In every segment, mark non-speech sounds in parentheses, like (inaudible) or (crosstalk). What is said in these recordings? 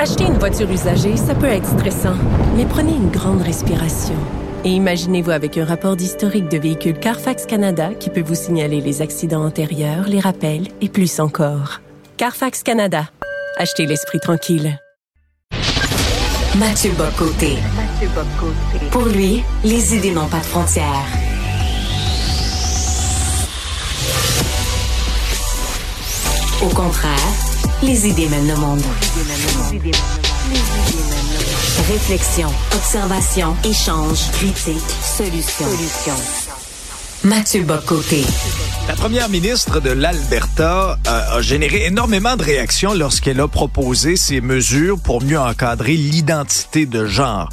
Acheter une voiture usagée, ça peut être stressant, mais prenez une grande respiration. Et imaginez-vous avec un rapport d'historique de véhicule Carfax Canada qui peut vous signaler les accidents antérieurs, les rappels et plus encore. Carfax Canada. Achetez l'esprit tranquille. Mathieu Bocoté. Pour lui, les idées n'ont pas de frontières. Au contraire, les idées mènent le monde. Réflexion, observation, échange, critique, solution. Mathieu Bocoté. La première ministre de l'Alberta euh, a généré énormément de réactions lorsqu'elle a proposé ces mesures pour mieux encadrer l'identité de genre.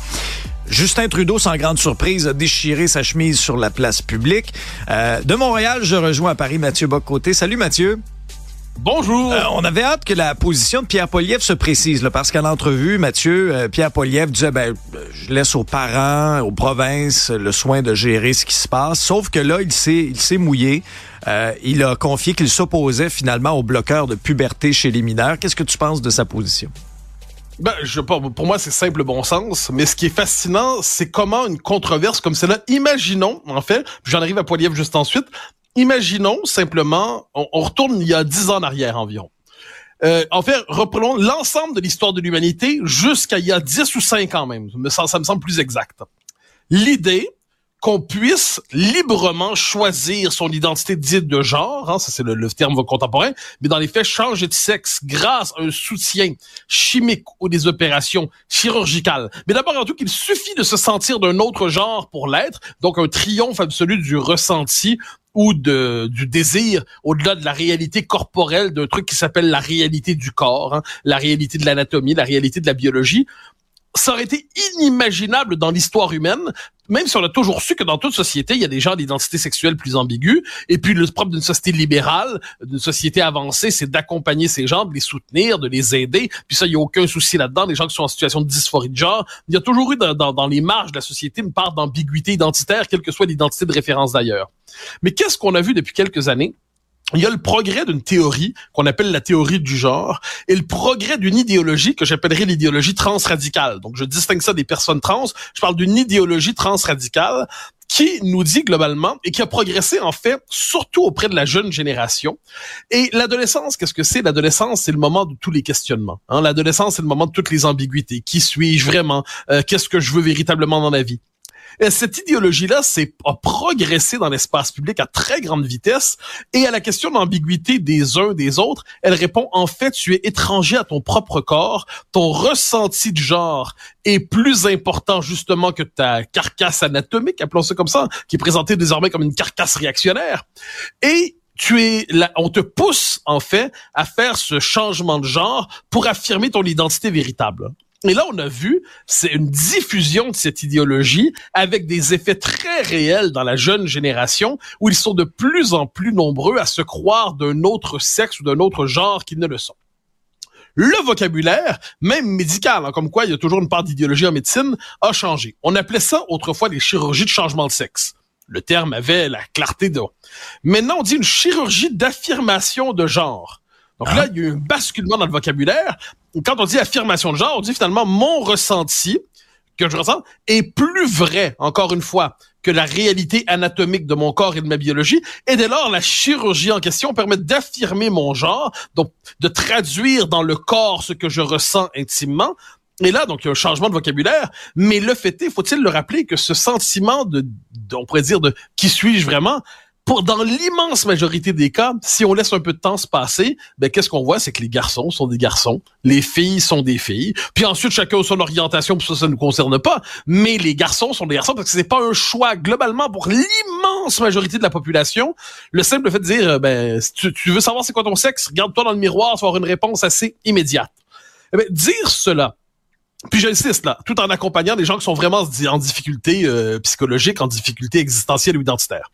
Justin Trudeau, sans grande surprise, a déchiré sa chemise sur la place publique. Euh, de Montréal, je rejoins à Paris Mathieu Bocoté. Salut Mathieu. Bonjour. Euh, on avait hâte que la position de Pierre Poliev se précise, là, parce qu'à l'entrevue, Mathieu, euh, Pierre Poliev disait, ben, euh, je laisse aux parents, aux provinces, le soin de gérer ce qui se passe. Sauf que là, il s'est, il s'est mouillé. Euh, il a confié qu'il s'opposait finalement au bloqueur de puberté chez les mineurs. Qu'est-ce que tu penses de sa position? Ben, je, pour pour moi, c'est simple bon sens. Mais ce qui est fascinant, c'est comment une controverse comme celle-là, imaginons, en fait, j'en arrive à Poiliev juste ensuite, imaginons simplement, on, on retourne il y a dix ans en arrière environ. Euh, en fait, reprenons l'ensemble de l'histoire de l'humanité jusqu'à il y a 10 ou 5 ans même. Ça, ça me semble plus exact. L'idée qu'on puisse librement choisir son identité dite de genre, hein, ça c'est le, le terme contemporain, mais dans les faits changer de sexe grâce à un soutien chimique ou des opérations chirurgicales. Mais d'abord en tout qu'il suffit de se sentir d'un autre genre pour l'être, donc un triomphe absolu du ressenti ou de, du désir au-delà de la réalité corporelle d'un truc qui s'appelle la réalité du corps, hein, la réalité de l'anatomie, la réalité de la biologie ça aurait été inimaginable dans l'histoire humaine, même si on a toujours su que dans toute société, il y a des gens d'identité sexuelle plus ambiguës. Et puis, le propre d'une société libérale, d'une société avancée, c'est d'accompagner ces gens, de les soutenir, de les aider. Puis ça, il n'y a aucun souci là-dedans. Les gens qui sont en situation de dysphorie de genre, il y a toujours eu dans, dans, dans les marges de la société une part d'ambiguïté identitaire, quelle que soit l'identité de référence d'ailleurs. Mais qu'est-ce qu'on a vu depuis quelques années? Il y a le progrès d'une théorie qu'on appelle la théorie du genre et le progrès d'une idéologie que j'appellerais l'idéologie transradicale. Donc, je distingue ça des personnes trans. Je parle d'une idéologie transradicale qui nous dit globalement et qui a progressé en fait surtout auprès de la jeune génération. Et l'adolescence, qu'est-ce que c'est? L'adolescence, c'est le moment de tous les questionnements. Hein? L'adolescence, c'est le moment de toutes les ambiguïtés. Qui suis-je vraiment? Euh, Qu'est-ce que je veux véritablement dans la vie? Cette idéologie-là a progressé dans l'espace public à très grande vitesse. Et à la question de l'ambiguïté des uns des autres, elle répond en fait, tu es étranger à ton propre corps, ton ressenti de genre est plus important justement que ta carcasse anatomique, appelons ça comme ça, qui est présentée désormais comme une carcasse réactionnaire. Et tu es là, on te pousse en fait à faire ce changement de genre pour affirmer ton identité véritable. Et là, on a vu, c'est une diffusion de cette idéologie avec des effets très réels dans la jeune génération où ils sont de plus en plus nombreux à se croire d'un autre sexe ou d'un autre genre qu'ils ne le sont. Le vocabulaire, même médical, hein, comme quoi il y a toujours une part d'idéologie en médecine, a changé. On appelait ça autrefois les chirurgies de changement de sexe. Le terme avait la clarté de... Maintenant, on dit une chirurgie d'affirmation de genre. Donc là, il y a eu un basculement dans le vocabulaire. Quand on dit affirmation de genre, on dit finalement mon ressenti que je ressens est plus vrai, encore une fois, que la réalité anatomique de mon corps et de ma biologie. Et dès lors, la chirurgie en question permet d'affirmer mon genre, donc de traduire dans le corps ce que je ressens intimement. Et là, donc, il y a un changement de vocabulaire, mais le fait est, faut-il le rappeler, que ce sentiment de, de on pourrait dire, de qui suis-je vraiment, pour dans l'immense majorité des cas, si on laisse un peu de temps se passer, ben qu'est-ce qu'on voit, c'est que les garçons sont des garçons, les filles sont des filles. Puis ensuite, chacun a son orientation, puis ça, ça ne nous concerne pas. Mais les garçons sont des garçons parce que c'est pas un choix globalement pour l'immense majorité de la population. Le simple fait de dire, ben si tu, tu veux savoir c'est quoi ton sexe, regarde-toi dans le miroir, tu vas avoir une réponse assez immédiate. Eh bien, dire cela, puis j'insiste là, tout en accompagnant des gens qui sont vraiment en difficulté euh, psychologique, en difficulté existentielle ou identitaire.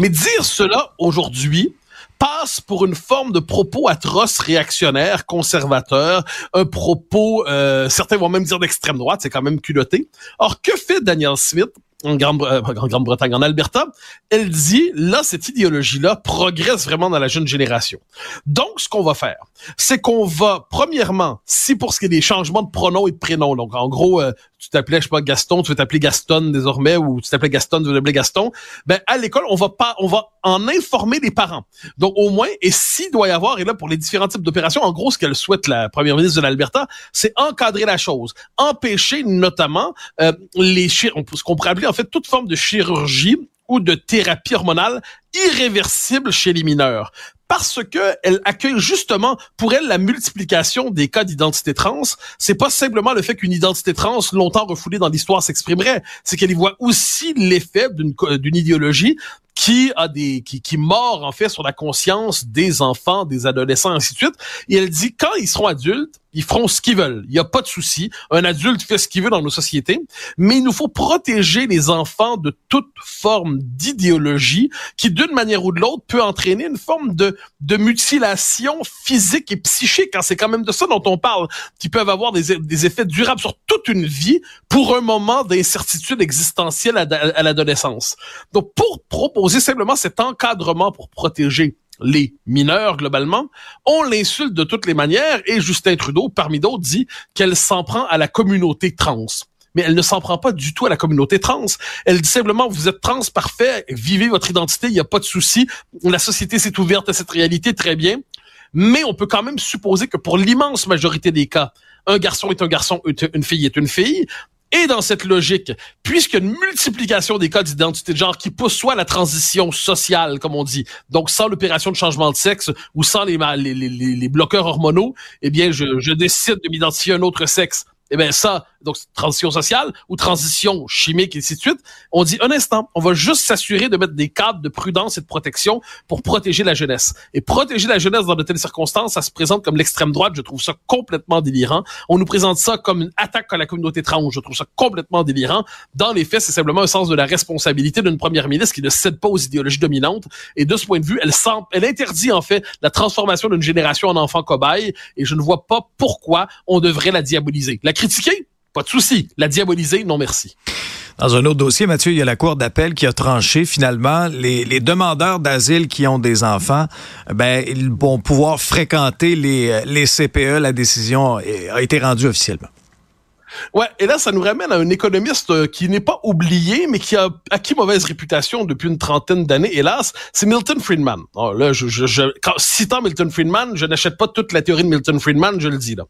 Mais dire cela aujourd'hui passe pour une forme de propos atroce, réactionnaire, conservateur, un propos, euh, certains vont même dire d'extrême droite, c'est quand même culotté. Or, que fait Daniel Smith en euh, Grande-Bretagne, en Alberta, elle dit, là, cette idéologie-là progresse vraiment dans la jeune génération. Donc, ce qu'on va faire, c'est qu'on va, premièrement, si pour ce qui est des changements de pronoms et de prénoms, donc en gros, euh, tu t'appelais, je sais pas, Gaston, tu veux t'appeler Gaston désormais, ou tu t'appelais Gaston, tu veux t'appeler Gaston, ben, à l'école, on va pas, on va en informer les parents. Donc, au moins, et s'il doit y avoir, et là, pour les différents types d'opérations, en gros, ce qu'elle souhaite, la première ministre de l'Alberta, c'est encadrer la chose. Empêcher, notamment, euh, les, ce qu'on pourrait appeler, fait, toute forme de chirurgie ou de thérapie hormonale irréversible chez les mineurs parce que elle accueille justement pour elle la multiplication des cas d'identité trans. C'est pas simplement le fait qu'une identité trans longtemps refoulée dans l'histoire s'exprimerait, c'est qu'elle y voit aussi l'effet d'une d'une idéologie qui a des qui, qui mord en fait sur la conscience des enfants, des adolescents, ainsi de suite. Et elle dit quand ils seront adultes, ils feront ce qu'ils veulent. Il n'y a pas de souci. Un adulte fait ce qu'il veut dans nos sociétés, mais il nous faut protéger les enfants de toute forme d'idéologie qui, d'une manière ou de l'autre, peut entraîner une forme de, de mutilation physique et psychique. Hein. C'est quand même de ça dont on parle, qui peuvent avoir des, des effets durables sur toute une vie pour un moment d'incertitude existentielle à, à l'adolescence. Donc, pour proposer simplement cet encadrement pour protéger les mineurs globalement, on l'insulte de toutes les manières et Justin Trudeau, parmi d'autres, dit qu'elle s'en prend à la communauté trans. Mais elle ne s'en prend pas du tout à la communauté trans. Elle dit simplement, vous êtes trans parfait, vivez votre identité, il n'y a pas de souci. La société s'est ouverte à cette réalité, très bien. Mais on peut quand même supposer que pour l'immense majorité des cas, un garçon est un garçon, une fille est une fille. Et dans cette logique, puisqu'il multiplication des cas d'identité de genre qui pousse soit la transition sociale, comme on dit, donc sans l'opération de changement de sexe ou sans les, les, les, les bloqueurs hormonaux, eh bien, je, je décide de m'identifier à un autre sexe. Eh bien, ça, donc transition sociale ou transition chimique et ainsi de suite, on dit un instant, on va juste s'assurer de mettre des cadres de prudence et de protection pour protéger la jeunesse. Et protéger la jeunesse dans de telles circonstances, ça se présente comme l'extrême droite, je trouve ça complètement délirant. On nous présente ça comme une attaque à la communauté trans, je trouve ça complètement délirant. Dans les faits, c'est simplement un sens de la responsabilité d'une première ministre qui ne cède pas aux idéologies dominantes. Et de ce point de vue, elle, elle interdit en fait la transformation d'une génération en enfant cobaye. Et je ne vois pas pourquoi on devrait la diaboliser. Critiquer, pas de souci. La diaboliser, non merci. Dans un autre dossier, Mathieu, il y a la Cour d'appel qui a tranché finalement les, demandeurs d'asile qui ont des enfants, ben ils vont pouvoir fréquenter les, les CPE. La décision a été rendue officiellement. Ouais, et là, ça nous ramène à un économiste euh, qui n'est pas oublié, mais qui a acquis mauvaise réputation depuis une trentaine d'années, hélas, c'est Milton Friedman. Oh, là, je, je, je, quand, citant Milton Friedman, je n'achète pas toute la théorie de Milton Friedman, je le dis là.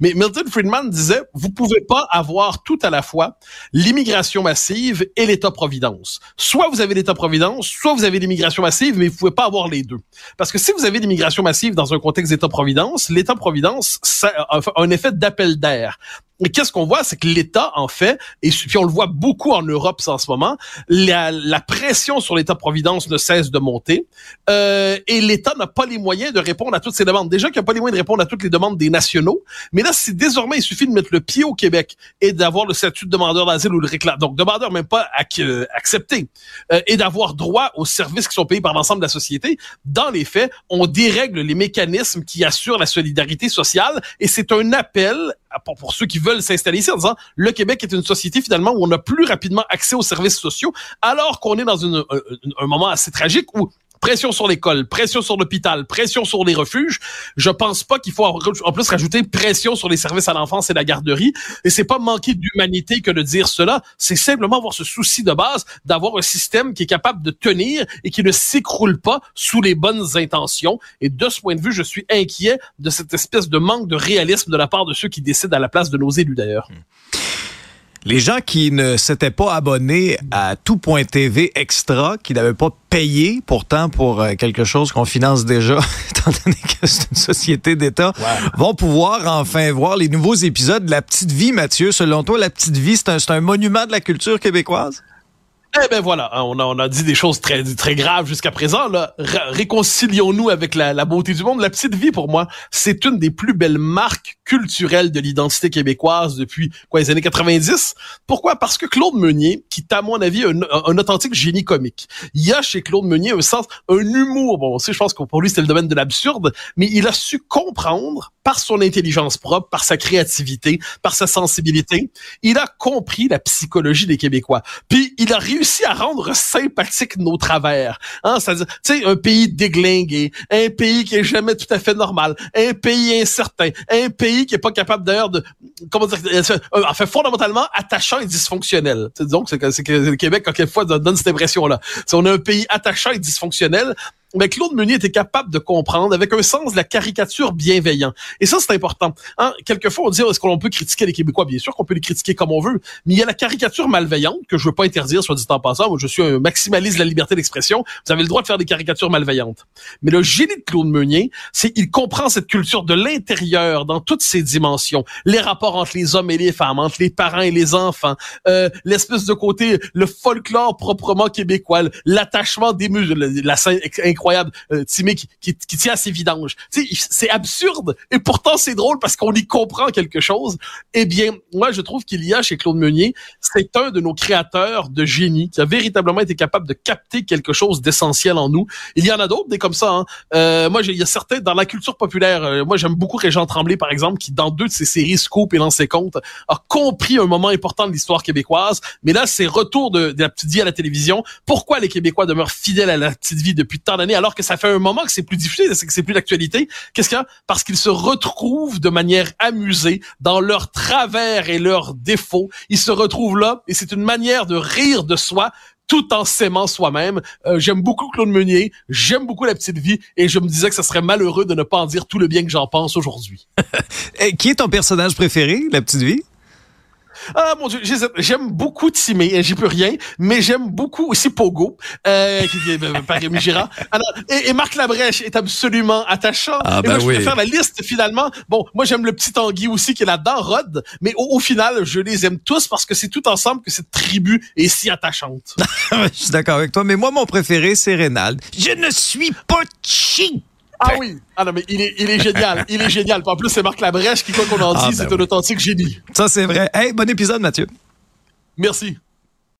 Mais Milton Friedman disait, vous pouvez pas avoir tout à la fois l'immigration massive et l'État-providence. Soit vous avez l'État-providence, soit vous avez l'immigration massive, mais vous pouvez pas avoir les deux. Parce que si vous avez l'immigration massive dans un contexte d'État-providence, l'État-providence a un effet d'appel d'air. Et qu'est-ce qu'on voit, c'est que l'État, en fait, et puis on le voit beaucoup en Europe en ce moment, la, la pression sur l'État-providence ne cesse de monter, euh, et l'État n'a pas les moyens de répondre à toutes ces demandes. Déjà qu'il n'a pas les moyens de répondre à toutes les demandes des nationaux, mais là, si désormais il suffit de mettre le pied au Québec et d'avoir le statut de demandeur d'asile ou le réclame, donc demandeur même pas euh, accepté, euh, et d'avoir droit aux services qui sont payés par l'ensemble de la société, dans les faits, on dérègle les mécanismes qui assurent la solidarité sociale, et c'est un appel pour, ceux qui veulent s'installer ici en disant le Québec est une société finalement où on a plus rapidement accès aux services sociaux, alors qu'on est dans un moment assez tragique où pression sur l'école, pression sur l'hôpital, pression sur les refuges. Je pense pas qu'il faut en plus rajouter pression sur les services à l'enfance et la garderie. Et c'est pas manquer d'humanité que de dire cela. C'est simplement avoir ce souci de base d'avoir un système qui est capable de tenir et qui ne s'écroule pas sous les bonnes intentions. Et de ce point de vue, je suis inquiet de cette espèce de manque de réalisme de la part de ceux qui décident à la place de nos élus d'ailleurs. Les gens qui ne s'étaient pas abonnés à tout.tv extra, qui n'avaient pas payé pourtant pour euh, quelque chose qu'on finance déjà, (laughs) étant donné que c'est une société d'État, vont pouvoir enfin voir les nouveaux épisodes de La Petite Vie, Mathieu. Selon toi, La Petite Vie, c'est un, un monument de la culture québécoise? Eh ben voilà, hein, on a, on a dit des choses très, très graves jusqu'à présent. Là. Réconcilions-nous avec la, la, beauté du monde. La petite vie, pour moi, c'est une des plus belles marques culturelles de l'identité québécoise depuis quoi les années 90. Pourquoi? Parce que Claude Meunier, qui est à mon avis un, un, authentique génie comique, il y a chez Claude Meunier un sens, un humour. Bon, aussi, je pense que pour lui c'est le domaine de l'absurde, mais il a su comprendre par son intelligence propre, par sa créativité, par sa sensibilité, il a compris la psychologie des Québécois. Puis il a réussi à rendre sympathique nos travers. Hein, c'est-à-dire, tu sais, un pays déglingué, un pays qui est jamais tout à fait normal, un pays incertain, un pays qui est pas capable d'ailleurs de, comment dire, euh, en fait, fondamentalement attachant et dysfonctionnel. Donc, c'est que, le Québec, quelquefois, donne cette impression-là. On a un pays attachant et dysfonctionnel, mais Claude Meunier était capable de comprendre avec un sens de la caricature bienveillant. Et ça, c'est important. Hein? Quelquefois, on dit, est-ce qu'on peut critiquer les Québécois? Bien sûr qu'on peut les critiquer comme on veut, mais il y a la caricature malveillante que je veux pas interdire, soit dit en passant. Moi, je suis un maximaliste de la liberté d'expression. Vous avez le droit de faire des caricatures malveillantes. Mais le génie de Claude Meunier, c'est il comprend cette culture de l'intérieur dans toutes ses dimensions. Les rapports entre les hommes et les femmes, entre les parents et les enfants, euh, l'espèce de côté, le folklore proprement québécois, l'attachement des muscles, la scène incroyable, euh, Timé qui, qui, qui, tient à ses vidanges. C'est absurde et pourtant c'est drôle parce qu'on y comprend quelque chose. Eh bien, moi je trouve qu'il y a chez Claude Meunier, c'est un de nos créateurs de génie qui a véritablement été capable de capter quelque chose d'essentiel en nous. Il y en a d'autres des comme ça. Hein. Euh, moi, il y a certains dans la culture populaire. Euh, moi, j'aime beaucoup Régent Tremblay par exemple, qui dans deux de ses séries Scoop et dans ses comptes a compris un moment important de l'histoire québécoise. Mais là, c'est retour de, de la petite vie à la télévision. Pourquoi les Québécois demeurent fidèles à la petite vie depuis tant d'années? Alors que ça fait un moment que c'est plus difficile, que c'est plus d'actualité. Qu'est-ce qu'il y a? Parce qu'ils se retrouvent de manière amusée dans leurs travers et leurs défauts. Ils se retrouvent là et c'est une manière de rire de soi tout en s'aimant soi-même. Euh, j'aime beaucoup Claude Meunier, j'aime beaucoup La Petite Vie, et je me disais que ça serait malheureux de ne pas en dire tout le bien que j'en pense aujourd'hui. (laughs) qui est ton personnage préféré, La Petite Vie? Ah mon dieu, j'aime beaucoup Timé, j'y peux rien, mais j'aime beaucoup aussi Pogo, euh, qui est par Rémi Girard. et, et, Marc Labrèche est absolument attachant. Ah, et ben moi, je vais faire la liste finalement. Bon, moi j'aime le petit Tanguy aussi qui est là-dedans, Rod, mais au, final, je les aime tous parce que c'est tout ensemble que cette tribu est si attachante. (laughs) je suis d'accord avec toi, mais moi mon préféré c'est Reynald. Je ne suis pas cheap. Ah oui. Ah non, mais il est, il est génial. Il est génial. En plus, c'est Marc Labrèche qui, quoi qu'on en ah, dise, ben c'est un authentique génie. Ça, c'est vrai. Hey, bon épisode, Mathieu. Merci.